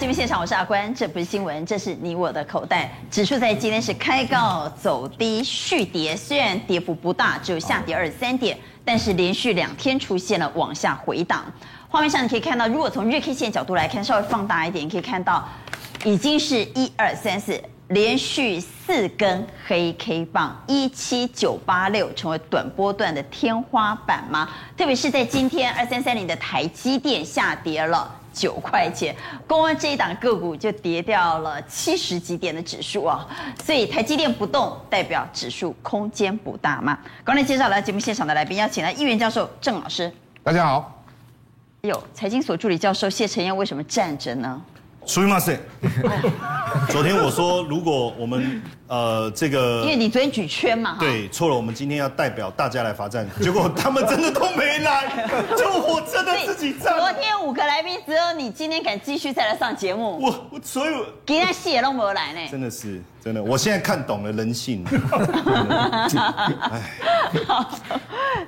节目现场，我是阿关，这不是新闻，这是你我的口袋。指数在今天是开高走低续跌，虽然跌幅不大，只有下跌二十三点，但是连续两天出现了往下回档。画面上你可以看到，如果从日 K 线角度来看，稍微放大一点，你可以看到已经是一二三四连续四根黑 K 棒，一七九八六成为短波段的天花板吗？特别是在今天二三三零的台积电下跌了。九块钱，光这一档个股就跌掉了七十几点的指数啊，所以台积电不动代表指数空间不大嘛？刚才介绍来节目现场的来宾，邀请了议员教授郑老师。大家好。有财经所助理教授谢承彦为什么站着呢？属于吗？是？昨天我说，如果我们呃这个，因为你昨天举圈嘛，对，错了。我们今天要代表大家来罚站，结果他们真的都没来，就我真的自己站。昨天五个来宾，只有你今天敢继续再来上节目。我我所以今天戏也弄不来呢。真的是真的，我现在看懂了人性。哎，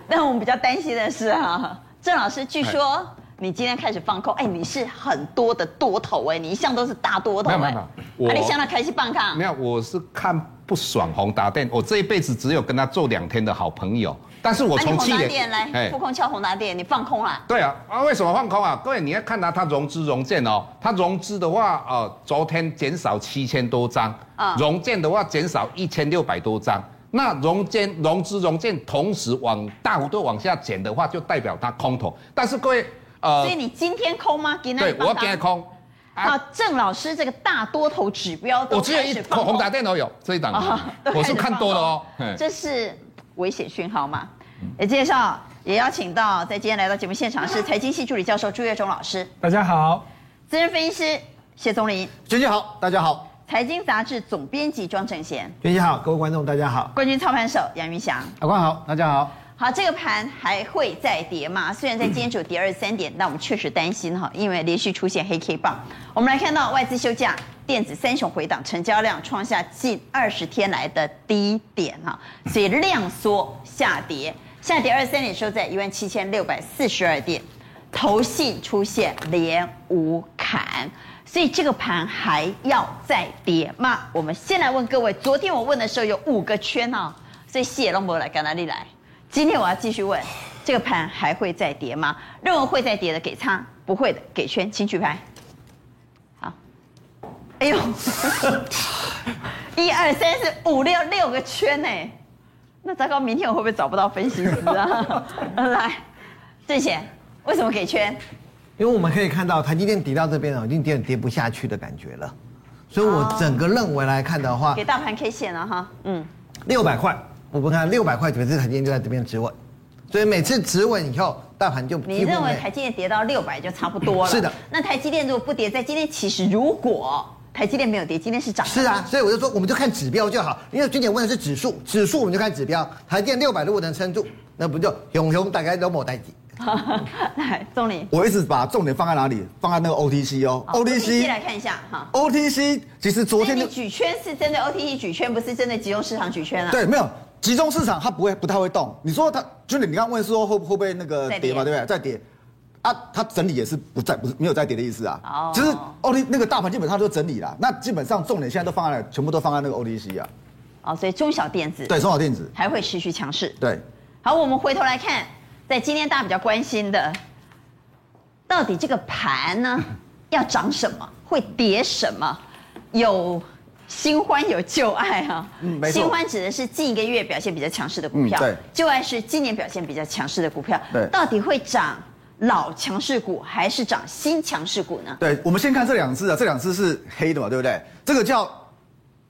但我们比较担心的是哈，郑老师据说。你今天开始放空，哎，你是很多的多头哎，你一向都是大多头哎，没有没有，我你向他开始放空，没有，我是看不爽宏达电，我这一辈子只有跟他做两天的好朋友，但是我从去年来复空敲宏达电，你放空了？对啊，啊为什么放空啊？各位你要看它它融资融券哦，它融资的话，呃，昨天减少七千多张，啊，融券的话减少一千六百多张，那融券融资融券同时往大幅度往下减的话，就代表它空头，但是各位。呃，所以你今天空吗？给对，我要今天空。啊，郑老师这个大多头指标我只有一宏达电都有这一档，哦、我是看多了哦。这是危险讯号嘛？也介绍，也邀请到在今天来到节目现场是财经系助理教授朱月忠老师。大家好。资深分析师谢宗林。娟姐好，大家好。财经杂志总编辑庄正贤。娟姐好，各位观众大家好。冠军操盘手杨云翔。阿关好，大家好。好，这个盘还会再跌吗？虽然在今天只有跌二十三点，但我们确实担心哈，因为连续出现黑 K 棒。我们来看到外资休假，电子三雄回档，成交量创下近二十天来的低点哈，所以量缩下跌，下跌二十三点，收在一万七千六百四十二点，投信出现连五砍，所以这个盘还要再跌吗？我们先来问各位，昨天我问的时候有五个圈哦，所以谢龙博来，干哪里来？今天我要继续问，这个盘还会再跌吗？认为会再跌的给叉，不会的给圈，请举牌。好，哎呦，一二三四五六六个圈呢，那糟糕，明天我会不会找不到分析师啊？来，正贤，为什么给圈？因为我们可以看到台积电跌到这边了，已经跌跌不下去的感觉了，所以我整个认为来看的话，给大盘 K 线了哈，嗯，六百块。我们看六百块，每次台积电就在这边止稳，所以每次止稳以后，大盘就你认为台积电跌到六百就差不多了？是的。那台积电如果不跌，在今天其实如果台积电没有跌，今天是涨。是啊，所以我就说，我们就看指标就好，因为君姐问的是指数，指数我们就看指标，台积电六百如果能撑住，那不就熊熊大概都没代志。来，重点，我一直把重点放在哪里？放在那个 OTC 哦，OTC 来看一下哈。OTC 其实昨天你举圈是针对 OTC 举圈，不是针对集中市场举圈啊？对，没有。集中市场它不会不太会动，你说它就是你刚刚问说会会不会那个跌嘛，对不对？再跌，啊，它整理也是不再不是没有再跌的意思啊。哦。就是欧利那个大盘基本上都整理了，那基本上重点现在都放在全部都放在那个 ODC 啊。哦，所以中小电子。对，中小电子还会持续强势。对。好，我们回头来看，在今天大家比较关心的，到底这个盘呢要涨什么，会跌什么？有。新欢有旧爱啊，嗯，没错。新欢指的是近一个月表现比较强势的股票，嗯，对。旧爱是今年表现比较强势的股票，对。到底会涨老强势股还是涨新强势股呢？对，我们先看这两只啊，这两只是黑的嘛，对不对？这个叫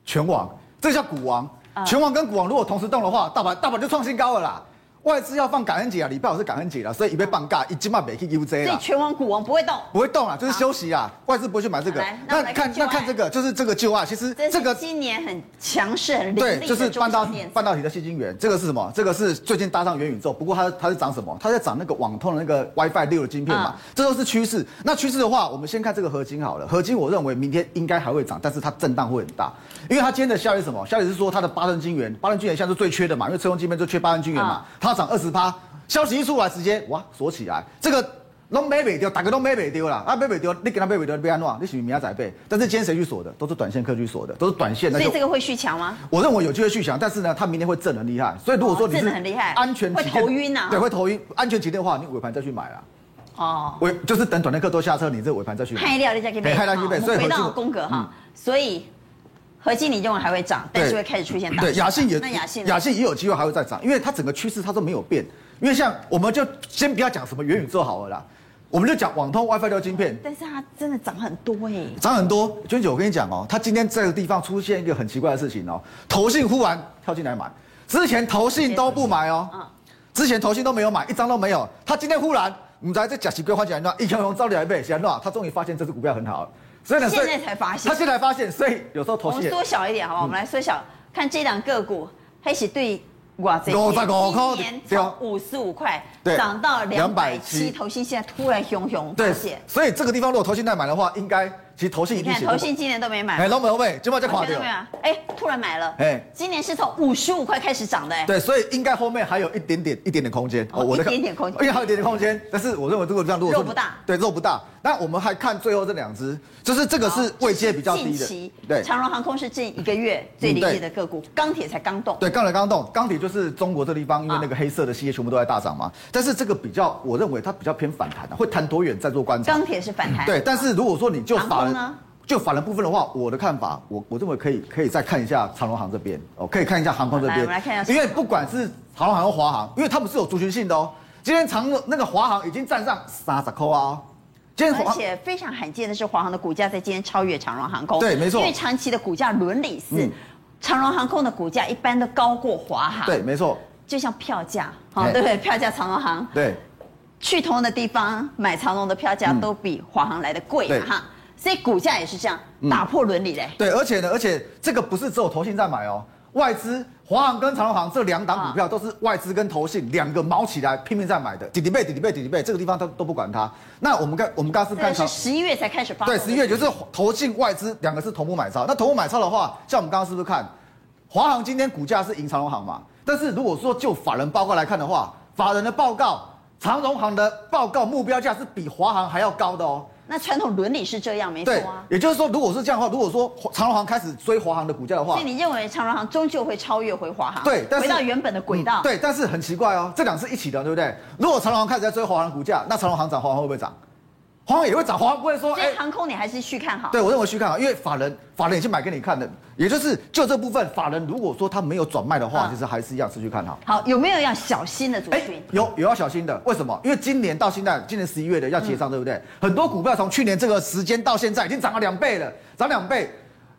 全网，这个叫股王。全网跟股王如果同时动的话，大盘大盘就创新高了啦。外资要放感恩节啊，礼拜五是感恩节了，所以一被放假，一今晚没去 UJ 了。所以全网股王不会动，不会动啊，就是休息啊。外资不会去买这个。那看那看这个，就是这个旧啊，其实这个今年很强势、很对，就是半导体半导体的矽晶圆。这个是什么？这个是最近搭上元宇宙，不过它它是涨什么？它在涨那个网通的那个 WiFi 六的晶片嘛。这都是趋势。那趋势的话，我们先看这个合金好了。合金我认为明天应该还会涨，但是它震荡会很大，因为它今天的效益是什么？效益是说它的八寸晶圆，八寸晶圆现在是最缺的嘛，因为车用晶片就缺八寸晶圆嘛，它涨二十趴。消息一出来，直接哇锁起来。这个拢买不掉，大家都买不掉啦。啊，买不掉，你给他买不掉，你别安怎？你是明仔载买。但是今天谁去锁的？都是短线客去锁的，都是短线。所以这个会续强吗？我认为有机会续强，但是呢，它明天会震很厉害。所以如果说你是震很厉害，安全会头晕啊。对，会头晕。安全起见的话，你尾盘再去买啦。哦，尾就是等短线客都下车，你这尾盘再去买。害料你再去买。开料去买。所以回到宫格哈，所以。合金你认为还会涨，但是会开始出现大。对，亚信也那亚信亚信也有机会还会再涨，因为它整个趋势它都没有变。因为像我们就先不要讲什么元宇宙好了啦，我们就讲网通 WiFi 六晶片。但是它真的涨很多哎，涨很多。娟姐，我跟你讲哦，它今天这个地方出现一个很奇怪的事情哦，投信忽然跳进来买，之前投信都不买哦，之前投信都没有买，一张都没有。它今天忽然，我们在这假期规划起来那一条龙照例来背，写那他终于发现这支股票很好。所以呢，现在才发现，他现在发现，所以有时候投信。我们缩小一点，好不好？我们来缩小，看这档个股，开始对。哇，这五十五块，今年从五十五块涨到两百七，投信现在突然熊熊对，所以这个地方如果投信在买的话，应该其实投信你看投信今年都没买，哎，老美老美，今晚就垮掉，哎，突然买了，哎，今年是从五十五块开始涨的，哎，对，所以应该后面还有一点点一点点空间，哦，我的一点点空间，因为还有一点点空间，但是我认为如果这样，如果肉不大，对，肉不大。那我们还看最后这两只，就是这个是位阶比较低的。对，长荣航空是近一个月最厉害的个股，钢铁才刚动。对，钢铁刚动，钢铁就是中国这地方，因为那个黑色的系列全部都在大涨嘛。但是这个比较，我认为它比较偏反弹的，会弹多远再做观察。钢铁是反弹。对，但是如果说你就法人，就法人部分的话，我的看法，我我认为可以可以再看一下长荣航这边哦，可以看一下航空这边。来，我们来看一下。因为不管是长荣航和华航，因为他们是有族群性的哦。今天长那个华航已经站上三十扣啊。而且非常罕见的是，华航的股价在今天超越长荣航空。对，没错。因为长期的股价伦理是，长荣航空的股价一般都高过华航。对，没错。就像票价，好，对不对？票价长荣航。对。去同样的地方买长荣的票价都比华航来的贵哈，所以股价也是这样打破伦理嘞。对，而且呢，而且这个不是只有投信在买哦。外资华航跟长荣航这两档股票都是外资跟投信两个毛起来拼命在买的，底底背底底背底底背，这个地方都都不管它。那我们看我们刚刚是看是十一月才开始发，对，十一月就是投信外资两个是同步买超。那同步买超的话，像我们刚刚是不是看华航今天股价是赢长荣航嘛？但是如果说就法人报告来看的话，法人的报告长荣航的报告目标价是比华航还要高的哦。那传统伦理是这样，没错啊。也就是说，如果是这样的话，如果说长荣航开始追华航的股价的话，所以你认为长荣航终究会超越回华航？对，但是回到原本的轨道。嗯。对，但是很奇怪哦，这两是一起的，对不对？如果长荣航开始在追华航的股价，那长荣航涨，华航会不会涨？华航也会涨，华航不会说，哎，航空你还是续看好？对，我认为续看好，因为法人法人已经买给你看的，也就是就这部分，法人如果说他没有转卖的话，其实还是一样持续看好。好，有没有要小心的族群？有，有要小心的，为什么？因为今年到现在，今年十一月的要结账，对不对？很多股票从去年这个时间到现在已经涨了两倍了，涨两倍。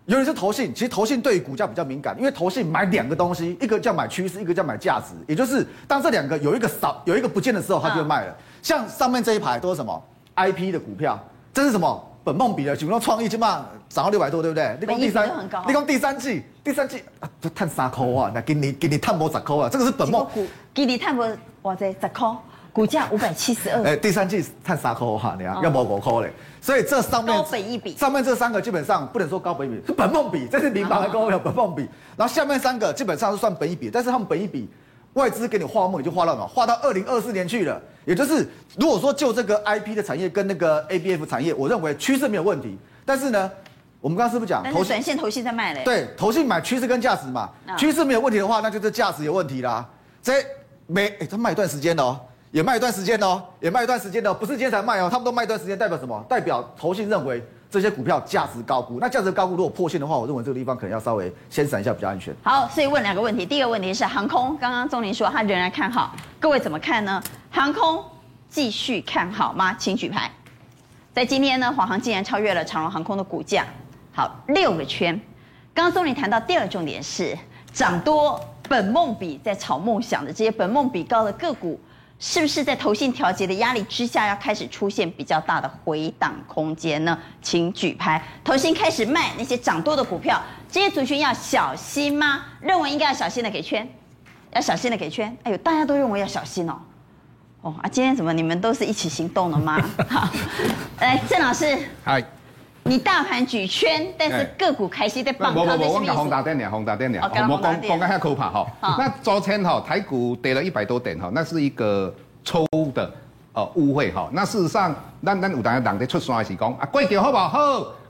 尤其是投信，其实投信对于股价比较敏感，因为投信买两个东西，一个叫买趋势，一个叫买价值，也就是当这两个有一个少，有一个不见的时候，他就会卖了。像上面这一排都是什么 IP 的股票。这是什么？本梦比的，比如说创意起码涨到六百多，对不对？本益比很高。你讲第三季，第三季啊，就探三块啊，那给你给你探波十块啊，这个是本梦。给你探波哇塞，十块，股价五百七十二。哎，第三季探三块哈，你看要不五块嘞。所以这上面高本一比，上面这三个基本上不能说高本一比，是本梦比，这是民航的高有本梦比。然后下面三个基本上是算本一比，但是他们本一比。外资给你画梦，你就画到哪？画到二零二四年去了。也就是，如果说就这个 IP 的产业跟那个 ABF 产业，我认为趋势没有问题。但是呢，我们刚刚是不是讲？但是短线投信在卖嘞。对，投信买趋势跟价值嘛。趋势没有问题的话，那就是价值有问题啦。这没，哎，他卖一段时间哦，也卖一段时间哦，也卖一段时间的，不是今天才卖哦，他们都卖一段时间，代表什么？代表投信认为。这些股票价值高估，那价值高估如果破线的话，我认为这个地方可能要稍微先闪一下比较安全。好，所以问两个问题，第一个问题是航空，刚刚宗霖说他仍然看好，各位怎么看呢？航空继续看好吗？请举牌。在今天呢，华航竟然超越了长荣航空的股价，好，六个圈。刚刚宗霖谈到第二重点是涨多本梦比在炒梦想的这些本梦比高的个股。是不是在投信调节的压力之下，要开始出现比较大的回档空间呢？请举牌。投信开始卖那些涨多的股票，这些族群要小心吗？认为应该要小心的给圈，要小心的给圈。哎呦，大家都认为要小心哦。哦啊，今天怎么你们都是一起行动的吗？好，来郑老师。嗨。你大盘举圈，但是个股开始在放空？我我讲宏达电呢，宏达电呢，我讲讲个下可怕哈。那昨天哈台股跌了一百多点哈，那是一个错误的呃误会哈。那事实上，咱咱有当人在出山的时讲啊，过桥好不好？好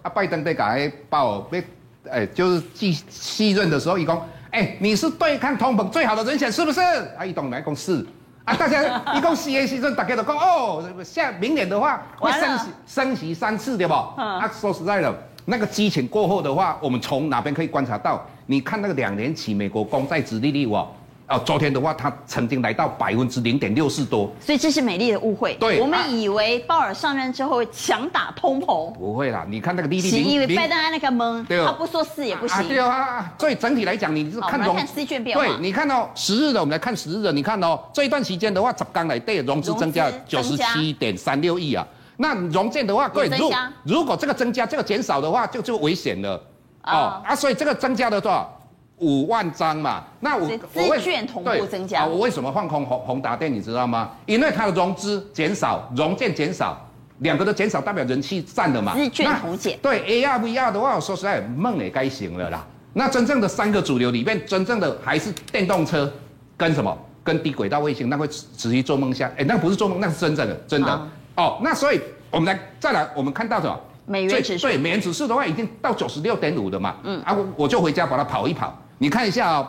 啊，拜登在改报被诶，就是继继任的时候，伊讲，哎，你是对抗通膨最好的人选，是不是？啊，伊当来讲是。啊，大家一共四月时阵，大家都讲哦，下明年的话会升息升息三次，对不？啊，说实在的，那个激情过后的话，我们从哪边可以观察到？你看那个两年期美国公债殖利率哦。哦，昨天的话，它曾经来到百分之零点六四多，所以这是美丽的误会。对，我们以为鲍尔上任之后会强打通膨，不会啦。你看那个利率，因为拜登按那个蒙，他不说四也不行。对啊，所以整体来讲，你是看融，看 C 券变化。对，你看哦十日的，我们来看十日的，你看哦，这一段时间的话，刚来对融资增加九十七点三六亿啊。那融券的话，各位，如如果这个增加，这个减少的话，就就危险了。哦啊，所以这个增加的多少？五万张嘛，那我资券同步增加。啊，我为什么放空宏宏达电？你知道吗？因为它的融资减少，融券减少，两个都减少，代表人气占了嘛。资券同减。对 AR VR 的话，我说实在，梦也该醒了啦。那真正的三个主流里面，真正的还是电动车跟什么？跟低轨道卫星，那会持续做梦想。哎，那不是做梦，那是真正的，真的。啊、哦，那所以我们来再来，我们看到什么？美元指数。对，美元指数的话，已经到九十六点五的嘛。嗯。啊，我我就回家把它跑一跑。你看一下哦，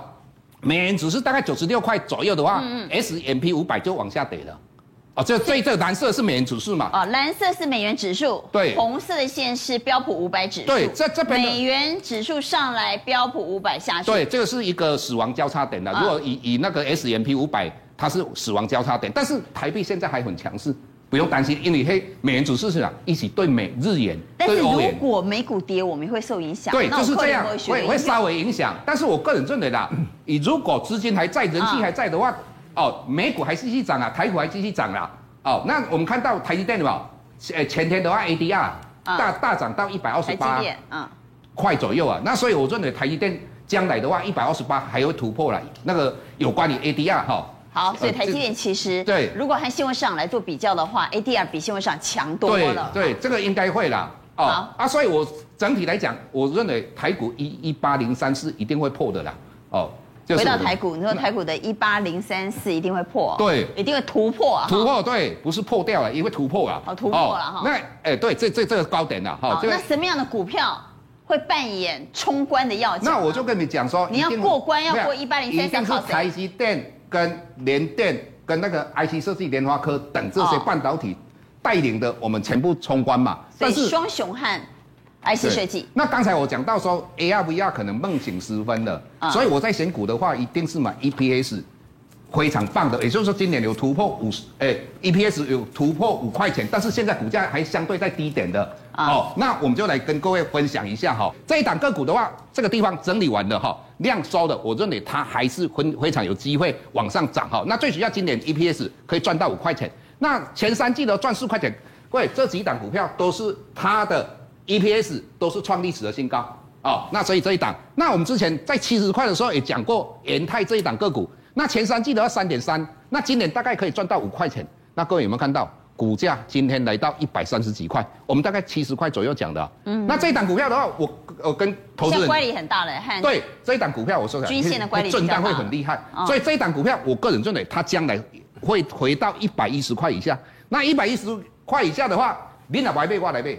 美元指数大概九十六块左右的话，嗯嗯，S&P 五百就往下跌了，哦，这这这蓝色是美元指数嘛？哦，蓝色是美元指数，对，红色的线是标普五百指数，对，这这边美元指数上来，标普五百下去，对，这个是一个死亡交叉点的。如果以以那个 S M P 五百，它是死亡交叉点，但是台币现在还很强势。不用担心，因为黑美元指数是啊，一起对美日元，但是如果美股跌，我们会受影响。对，就是这样，会会稍微影响。但是我个人认为啦，你如果资金还在，人气还在的话，哦，美股还继续涨啊，台股还继续涨啦。哦，那我们看到台积电的吧，呃，前天的话 ADR 大大涨到一百二十八，嗯，块左右啊。那所以我认为台积电将来的话，一百二十八还会突破了。那个有关于 ADR 哈。好，所以台积电其实对，如果和新闻市场来做比较的话，ADR 比新闻市场强多了。对，对，这个应该会啦。哦、好啊，所以我整体来讲，我认为台股一一八零三四一定会破的啦。哦，就是、回到台股，你说台股的一八零三四一定会破？对，一定会突破啊！突破对，不是破掉了，因为突破啊。哦，突破了哈。那哎、欸，对，这这这个高点了哈。那什么样的股票会扮演冲关的要角？那我就跟你讲说，你要过关要过一八零三四，靠谁？台积电跟联电。跟那个 IC 设计、联发科等这些半导体带领的，我们全部冲关嘛。所以双雄汉 IC 设计。那刚才我讲到说 AR VR 可能梦醒时分了，所以我在选股的话，一定是买 EPS 非常棒的，也就是说今年有突破五十，哎，EPS 有突破五块钱，但是现在股价还相对在低点的。哦，那我们就来跟各位分享一下哈，这一档个股的话，这个地方整理完了哈，量缩的，我认为它还是非非常有机会往上涨哈。那最主要今年 EPS 可以赚到五块钱，那前三季的赚四块钱，各位这几档股票都是它的 EPS 都是创历史的新高哦。那所以这一档，那我们之前在七十块的时候也讲过延泰这一档个股，那前三季的话三点三，那今年大概可以赚到五块钱，那各位有没有看到？股价今天来到一百三十几块，我们大概七十块左右讲的、啊。嗯，那这一档股票的话，我我跟投资人乖离很大了，对这一档股票，我说的，均线的乖离震荡会很厉害，哦、所以这一档股票，我个人认为它将来会回到一百一十块以下。那一百一十块以下的话，你哪来买，我来买。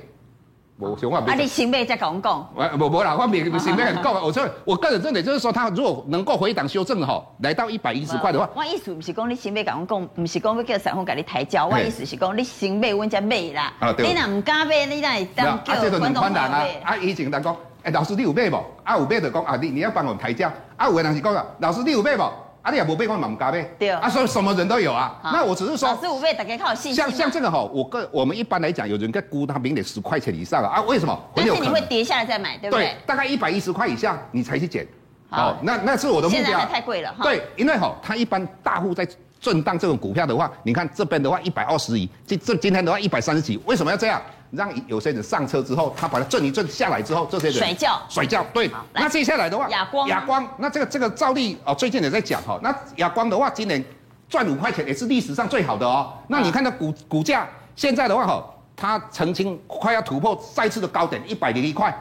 我想话，啊，你先别再讲讲。我我我啦，我别先别很高。我说，我个人认为就是说，他如果能够回档修正哈，来到一百一十块的话，我意思不是讲你先别讲讲，不是讲要叫散户给你抬轿。我意思是讲你先别问才买啦。啊对。你若唔敢买，你那当叫观众买。啊，以前人讲，哎，老师你有买无？啊有买就讲啊，你你要帮我们抬轿。啊有的人是讲啊，老师你有买不？啊，你也不被我猛加呗？对啊，所以什么人都有啊。那我只是说，十五倍大家靠信心。像像这个哈，我个我们一般来讲，有人在估它明年十块钱以上啊。啊，为什么？但是你会跌下来再买，对不对？对，大概一百一十块以下你才去捡。好，那那是我的目标。现在太贵了哈。对，因为哈，它一般大户在震荡这种股票的话，你看这边的话一百二十亿，这这今天的话一百三十几，为什么要这样？让有些人上车之后，他把它震一震下来之后，这些人甩轿甩轿，对。那接下来的话，亚光亚光，那这个这个照例哦，最近也在讲哈。那亚光的话，今年赚五块钱也是历史上最好的哦。那你看它股股价现在的话哈，它曾经快要突破再次的高点一百零一块，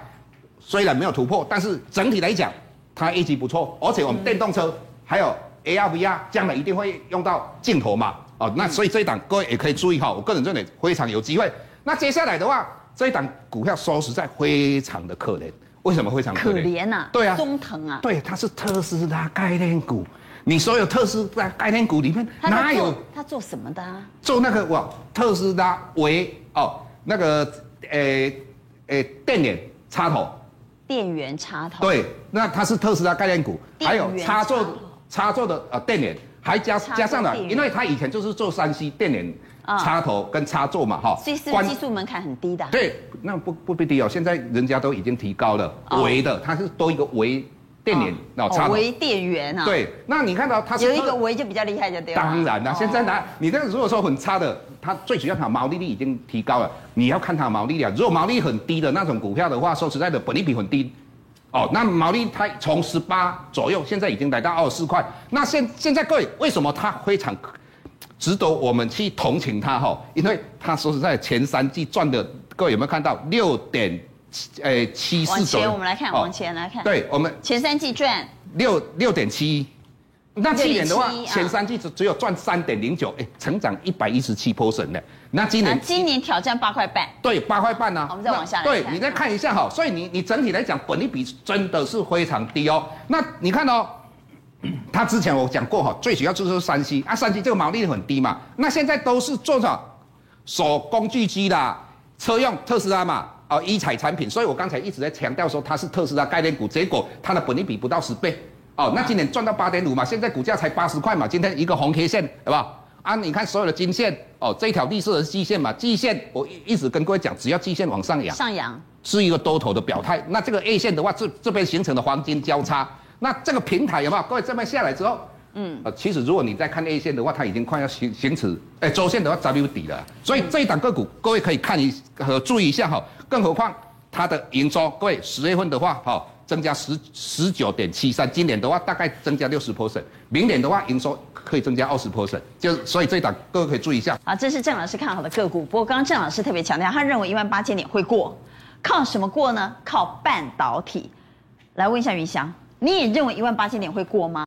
虽然没有突破，但是整体来讲它业绩不错，而且我们电动车还有 AR VR 将来一定会用到镜头嘛。哦，那所以这一档各位也可以注意哈，我个人认为非常有机会。那接下来的话，这一档股票说实在非常的可怜，为什么非常可怜？可怜呐，对啊，中腾啊，对，它是特斯拉概念股。你所有特斯拉概念股里面哪有？他做什么的啊？做那个哇，特斯拉为哦那个诶诶电源插头。电源插头。对，那它是特斯拉概念股，还有插座插座的呃电源，还加加上了，因为它以前就是做山西电源插头跟插座嘛哈。所以是技术门槛很低的？对，那不不不低哦，现在人家都已经提高了，微的它是多一个微。电源哦，插微电源啊，对，那你看到它有一个微就比较厉害，就对了。当然啦，现在呢，你这个如果说很差的，它最主要它毛利率已经提高了，你要看它毛利率啊。如果毛利很低的那种股票的话，说实在的，本利比很低，哦，那毛利它从十八左右，现在已经来到二十四块。那现现在各位为什么它非常值得我们去同情他哈？因为他说实在前三季赚的，各位有没有看到六点？诶，七四九。往前我们来看，往前来看。对，我们前三季赚六六点七，那去年的话，前三季只只有赚三点零九，哎，成长一百一十七 percent 的。那今年今年挑战八块半。对，八块半呢。我们再往下来。对，你再看一下哈，所以你你整体来讲，本利比真的是非常低哦。那你看哦，他之前我讲过哈，最主要就是山西啊，山西这个毛利率很低嘛。那现在都是做什手工具机的车用特斯拉嘛。哦，一彩产品，所以我刚才一直在强调说它是特斯拉概念股，结果它的本利比不到十倍，哦，那今年赚到八点五嘛，现在股价才八十块嘛，今天一个红 K 线，好不好？啊，你看所有的金线，哦，这条绿色的是季线嘛，季线我一直跟各位讲，只要季线往上扬，上扬是一个多头的表态，那这个 A 线的话，这这边形成的黄金交叉，那这个平台有没有？各位这边下来之后。嗯，呃，其实如果你在看 A 线的话，它已经快要行行驶，哎，周线的话 W 底了，所以这一档个股，各位可以看一和注意一下哈。更何况它的营收，各位十月份的话，哈，增加十十九点七三，今年的话大概增加六十 percent，明年的话营收可以增加二十 percent，就所以这一档各位可以注意一下。啊，这是郑老师看好的个股，不过刚刚郑老师特别强调，他认为一万八千点会过，靠什么过呢？靠半导体。来问一下云翔，你也认为一万八千点会过吗？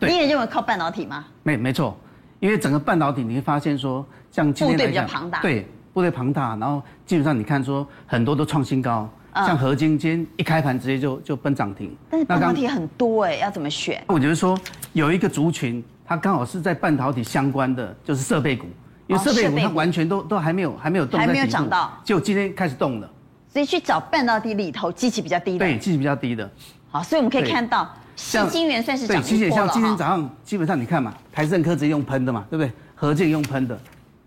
你也认为靠半导体吗？没没错，因为整个半导体你会发现说，像今天来讲，部队比较庞大，对，部队庞大，然后基本上你看说很多都创新高，嗯、像合晶今天一开盘直接就就奔涨停。但是半导体很多哎，要怎么选？我觉得说有一个族群，它刚好是在半导体相关的，就是设备股，因为设备股它完全都都还没有还没有动，还没有涨到，就今天开始动了。所以去找半导体里头基期比较低的，对，基期比较低的。好，所以我们可以看到。矽晶圆算是涨一波了，像今天早上基本上你看嘛，台盛科直接用喷的嘛，对不对？合建用喷的，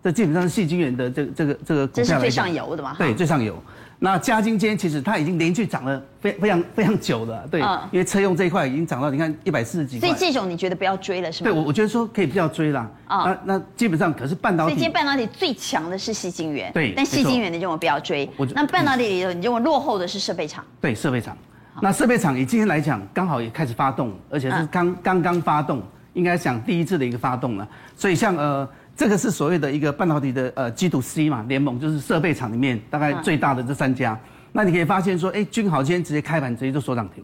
这基本上是矽晶圆的这个、这个这个股票。这是最上游的嘛？对，最上游。那嘉晶今天其实它已经连续涨了非非常非常久了，对，嗯、因为车用这一块已经涨到你看一百四十几块。所以这种你觉得不要追了是吗？对，我我觉得说可以不要追啦。啊、嗯，那那基本上可是半导体。所以今天半导体最强的是细晶圆，对，但细晶圆你认为不要追？我那半导体里头你认为落后的是设备厂？对，设备厂。那设备厂以今天来讲，刚好也开始发动，而且是刚刚刚发动，应该讲第一次的一个发动了。所以像呃，这个是所谓的一个半导体的呃 G to C 嘛联盟，就是设备厂里面大概最大的这三家。那你可以发现说，哎，君豪今天直接开盘直接就锁涨停，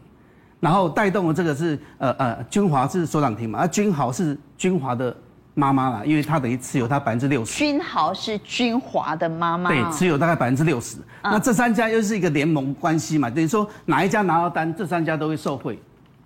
然后带动的这个是呃呃君华是锁涨停嘛，而君豪是君华的。妈妈啦，因为他等于持有他百分之六十。君豪是君华的妈妈。对，持有大概百分之六十。那这三家又是一个联盟关系嘛，等于说哪一家拿到单，这三家都会受惠。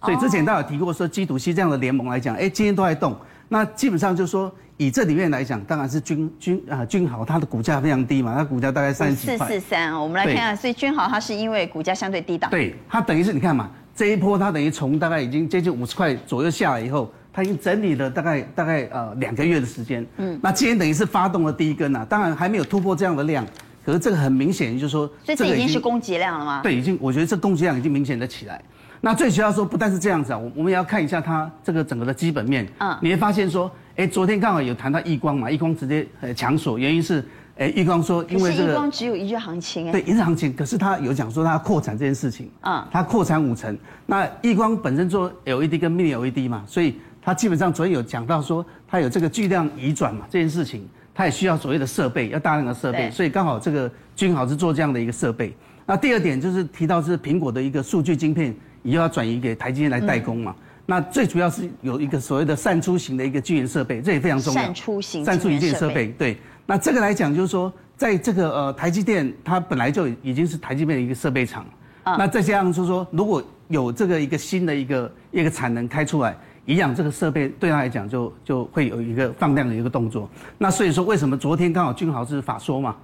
所以之前大家有提过说，基础 C 这样的联盟来讲，哎，今天都在动。那基本上就是说，以这里面来讲，当然是君君啊君豪，它的股价非常低嘛，它股价大概三十四四三。我们来看看，所以君豪它是因为股价相对低档。对，它等于是你看嘛，这一波它等于从大概已经接近五十块左右下来以后。它已经整理了大概大概呃两个月的时间，嗯，那今天等于是发动了第一根呐，当然还没有突破这样的量，可是这个很明显就是说，所以这已经是供给量了吗？对，已经，我觉得这供给量已经明显的起来。那最主要说不但是这样子啊，我我们也要看一下它这个整个的基本面，嗯，你会发现说，哎，昨天刚好有谈到易光嘛，易光直接呃抢锁，原因是。哎，易光说，因为这个亿光只有一日行情哎，对，一日行情，可是他有讲说他扩产这件事情，啊，他扩产五成。那易光本身做 LED 跟 Mini LED 嘛，所以他基本上昨天有讲到说，他有这个巨量移转嘛，这件事情，他也需要所谓的设备，要大量的设备，所以刚好这个君豪是做这样的一个设备。那第二点就是提到是苹果的一个数据晶片，以后要转移给台积电来代工嘛。嗯、那最主要是有一个所谓的散出型的一个晶圆设备，这也非常重要。散出型散出型晶圆设备，对。那这个来讲就是说，在这个呃台积电，它本来就已经是台积电的一个设备厂。嗯、那再加上就是说，如果有这个一个新的一个一个产能开出来，一样这个设备对他来讲就就会有一个放量的一个动作。那所以说，为什么昨天刚好君豪是法说嘛？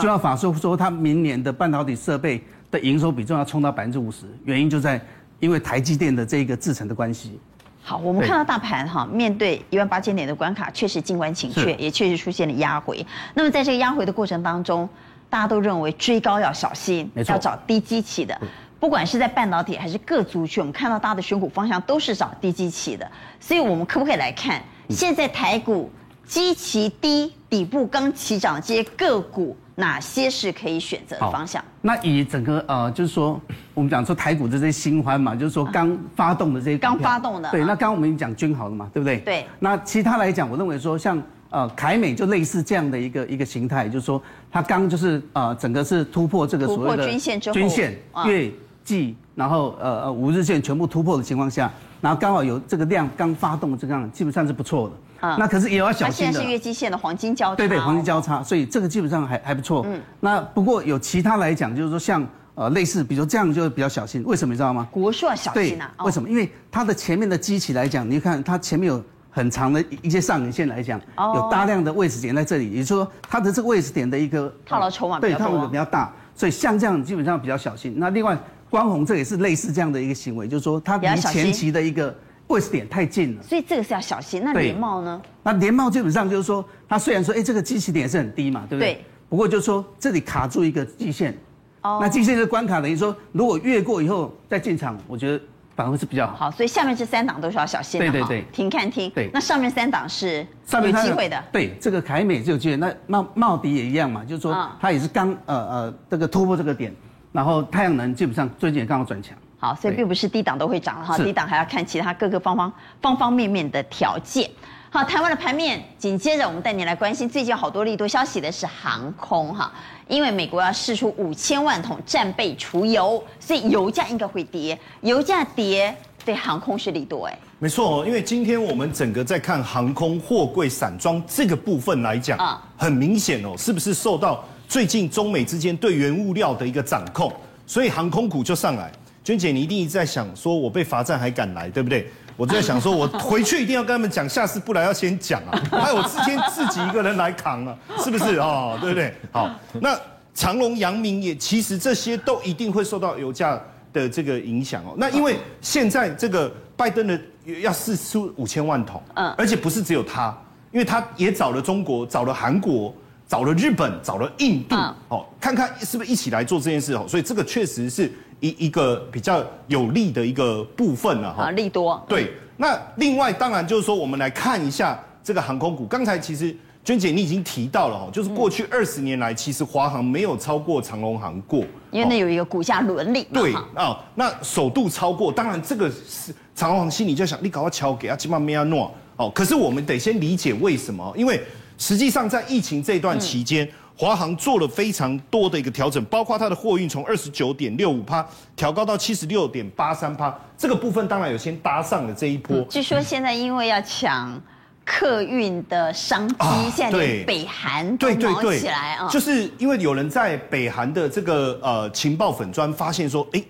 俊豪法说说他明年的半导体设备的营收比重要冲到百分之五十，原因就在因为台积电的这个制程的关系。好，我们看到大盘哈，面对一万八千点的关卡，确实静观情却，也确实出现了压回。那么在这个压回的过程当中，大家都认为追高要小心，要找低基期的。不管是在半导体还是各族群，我们看到大家的选股方向都是找低基期的。所以，我们可不可以来看现在台股基期低、底部刚起涨这些个股，哪些是可以选择的方向？那以整个呃，就是说我们讲说台股的这些新欢嘛，就是说刚发动的这些刚发动的。对，那刚刚我们已经讲均好了嘛，对不对？对。那其他来讲，我认为说像。呃，凯美就类似这样的一个一个形态，就是说它刚就是呃整个是突破这个所谓的均线之后，均线月季，然后呃呃五日线全部突破的情况下，然后刚好有这个量刚发动，这个样基本上是不错的。啊，那可是也要小心的。现在是月季线的黄金交叉。对对，黄金交叉，所以这个基本上还还不错。嗯。那不过有其他来讲，就是说像呃类似，比如说这样就比较小心。为什么你知道吗？国硕小心啊。为什么？因为它的前面的机器来讲，你看它前面有。很长的一些上影线来讲，有大量的位置点在这里，也就是说它的这个位置点的一个套牢筹码对套牢比较大，所以像这样基本上比较小心。那另外光弘这也是类似这样的一个行为，就是说它离前期的一个位置点太近了，所以这个是要小心。那联茂呢？那联茂基本上就是说，它虽然说哎这个基期点是很低嘛，对不对？对。不过就是说这里卡住一个季线，哦，那季线的关卡等于说如果越过以后再进场，我觉得。反而是比较好，好，所以下面这三档都是要小心的，对对对，停看听。对，那上面三档是有机会的。对，这个凯美就有机会，那茂茂迪也一样嘛，就是说它也是刚呃呃这个突破这个点，然后太阳能基本上最近也刚好转强。好，所以并不是低档都会涨哈，低档还要看其他各个方方方方面面的条件。好，台湾的盘面，紧接着我们带你来关心最近好多利多消息的是航空哈，因为美国要试出五千万桶战备储油，所以油价应该会跌，油价跌对航空是利多哎，没错哦，因为今天我们整个在看航空货柜散装这个部分来讲啊，很明显哦，是不是受到最近中美之间对原物料的一个掌控，所以航空股就上来。娟姐，你一定一直在想说，我被罚站还敢来，对不对？我就在想说，我回去一定要跟他们讲，下次不来要先讲啊，还有今天自己一个人来扛啊，是不是啊？对不对？好，那长隆、阳明也其实这些都一定会受到油价的这个影响哦。那因为现在这个拜登的要释出五千万桶，嗯，而且不是只有他，因为他也找了中国，找了韩国，找了日本，找了印度，哦，看看是不是一起来做这件事哦。所以这个确实是。一一个比较有利的一个部分了哈，啊，利多。对，那另外当然就是说，我们来看一下这个航空股。刚才其实娟姐你已经提到了哈，就是过去二十年来，其实华航没有超过长龙航过，因为那有一个股价伦理。对啊，那首度超过，当然这个是长龙航心里就想，你搞个桥给啊，起码没要诺哦。可是我们得先理解为什么，因为实际上在疫情这段期间。嗯华航做了非常多的一个调整，包括它的货运从二十九点六五趴调高到七十六点八三趴，这个部分当然有先搭上了这一波。据说现在因为要抢客运的商机，啊、现在连北韩都忙起来啊，就是因为有人在北韩的这个呃情报粉专发现说，哎，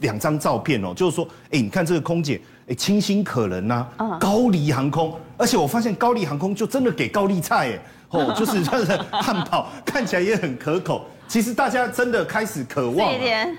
两张照片哦，就是说，哎，你看这个空姐，哎，清新可人呐、啊，高丽航空，而且我发现高丽航空就真的给高丽菜哎。哦，就是它的汉堡看起来也很可口。其实大家真的开始渴望，这连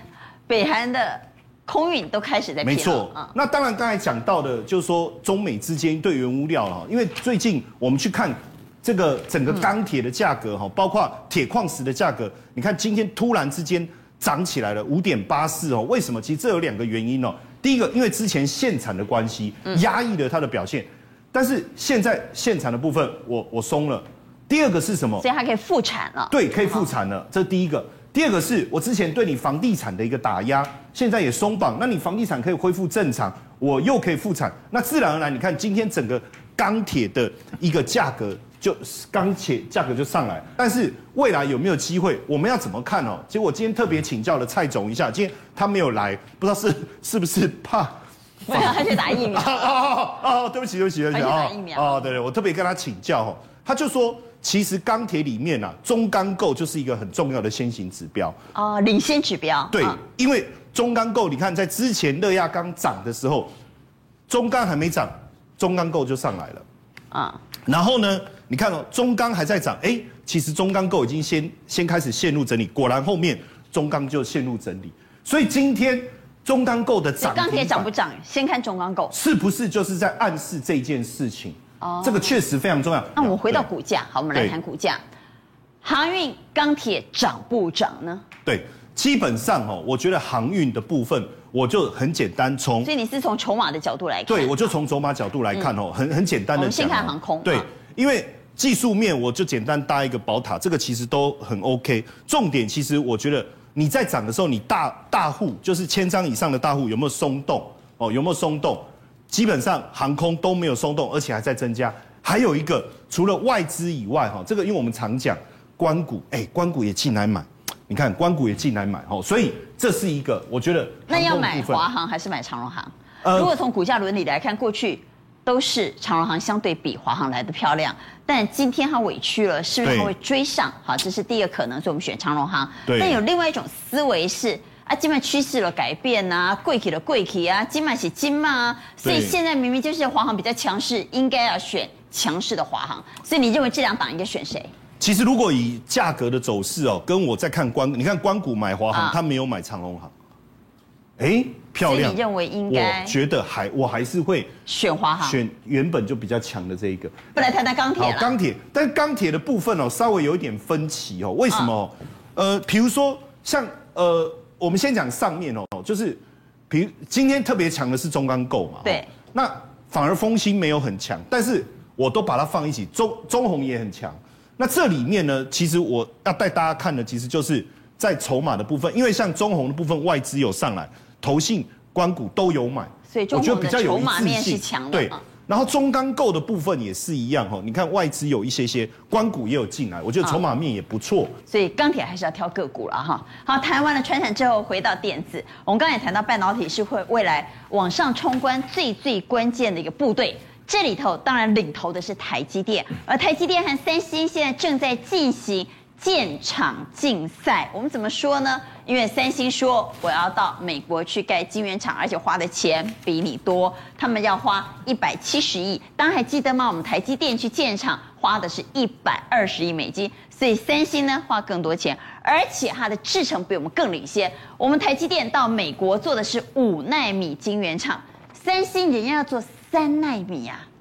北韩的空运都开始在变。没错，那当然刚才讲到的，就是说中美之间对原物料啊，因为最近我们去看这个整个钢铁的价格哈，包括铁矿石的价格，你看今天突然之间涨起来了五点八四哦。为什么？其实这有两个原因哦。第一个，因为之前限产的关系，压抑了它的表现，但是现在限产的部分我，我我松了。第二个是什么？所以它可以复产了。对，可以复产了。这是第一个。第二个是我之前对你房地产的一个打压，现在也松绑。那你房地产可以恢复正常，我又可以复产。那自然而然，你看今天整个钢铁的一个价格就钢铁价格就上来。但是未来有没有机会，我们要怎么看哦？其实我今天特别请教了蔡总一下，今天他没有来，不知道是是不是怕？没有，他去打疫苗。哦哦哦，对不起对不起对不起啊！哦对对，我特别跟他请教哦，他就说。其实钢铁里面啊，中钢构就是一个很重要的先行指标哦，领先指标。对，因为中钢构，你看在之前热轧钢涨的时候，中钢还没涨，中钢构就上来了啊。然后呢，你看哦，中钢还在涨，哎，其实中钢构已经先先开始陷入整理，果然后面中钢就陷入整理。所以今天中钢构的涨，钢铁涨不涨，先看中钢构，是不是就是在暗示这件事情？哦，这个确实非常重要。那我们回到股价，好，我们来谈股价。航运、钢铁涨不涨呢？对，基本上哦，我觉得航运的部分，我就很简单从。所以你是从筹码的角度来看？对，我就从筹码角度来看哦，很很简单的讲。我们先看航空。对，因为技术面我就简单搭一个宝塔，这个其实都很 OK。重点其实我觉得你在涨的时候，你大大户就是千张以上的大户有没有松动？哦，有没有松动？基本上航空都没有松动，而且还在增加。还有一个，除了外资以外，哈，这个因为我们常讲，关谷，哎，关谷也进来买，你看关谷也进来买，哈，所以这是一个，我觉得。那要买华航还是买长荣航？如果从股价伦理来看，过去都是长荣航相对比华航来的漂亮，但今天它委屈了，是不是它会追上？好，这是第一个可能，所以我们选长荣航。对。但有另外一种思维是。啊，今麦趋势了改变呐、啊，贵起了贵起啊，今麦是金嘛、啊，所以现在明明就是华航比较强势，应该要选强势的华航。所以你认为这两档应该选谁？其实如果以价格的走势哦，跟我在看关，你看关谷买华航，他没有买长荣航，哎，漂亮。你认为应该？我觉得还我还是会选华航，选原本就比较强的这一个。不来谈谈钢铁。好，钢铁，但是钢铁的部分哦，稍微有一点分歧哦。为什么？啊、呃，比如说像呃。我们先讲上面哦，就是，比如今天特别强的是中钢构嘛，对，那反而风兴没有很强，但是我都把它放一起，中中红也很强。那这里面呢，其实我要带大家看的，其实就是在筹码的部分，因为像中红的部分外资有上来，投信、关股都有买，所以中鸿的筹码面是强的，对。然后中钢构的部分也是一样哈，你看外资有一些些，关股也有进来，我觉得筹码面也不错。所以钢铁还是要挑个股了哈。好，谈完了传产之后，回到电子，我们刚才也谈到半导体是会未来往上冲关最最关键的一个部队，这里头当然领头的是台积电，而台积电和三星现在正在进行。建厂竞赛，我们怎么说呢？因为三星说我要到美国去盖晶圆厂，而且花的钱比你多，他们要花一百七十亿。大家还记得吗？我们台积电去建厂花的是一百二十亿美金，所以三星呢花更多钱，而且它的制程比我们更领先。我们台积电到美国做的是五纳米晶圆厂，三星人家要做三纳米呀、啊。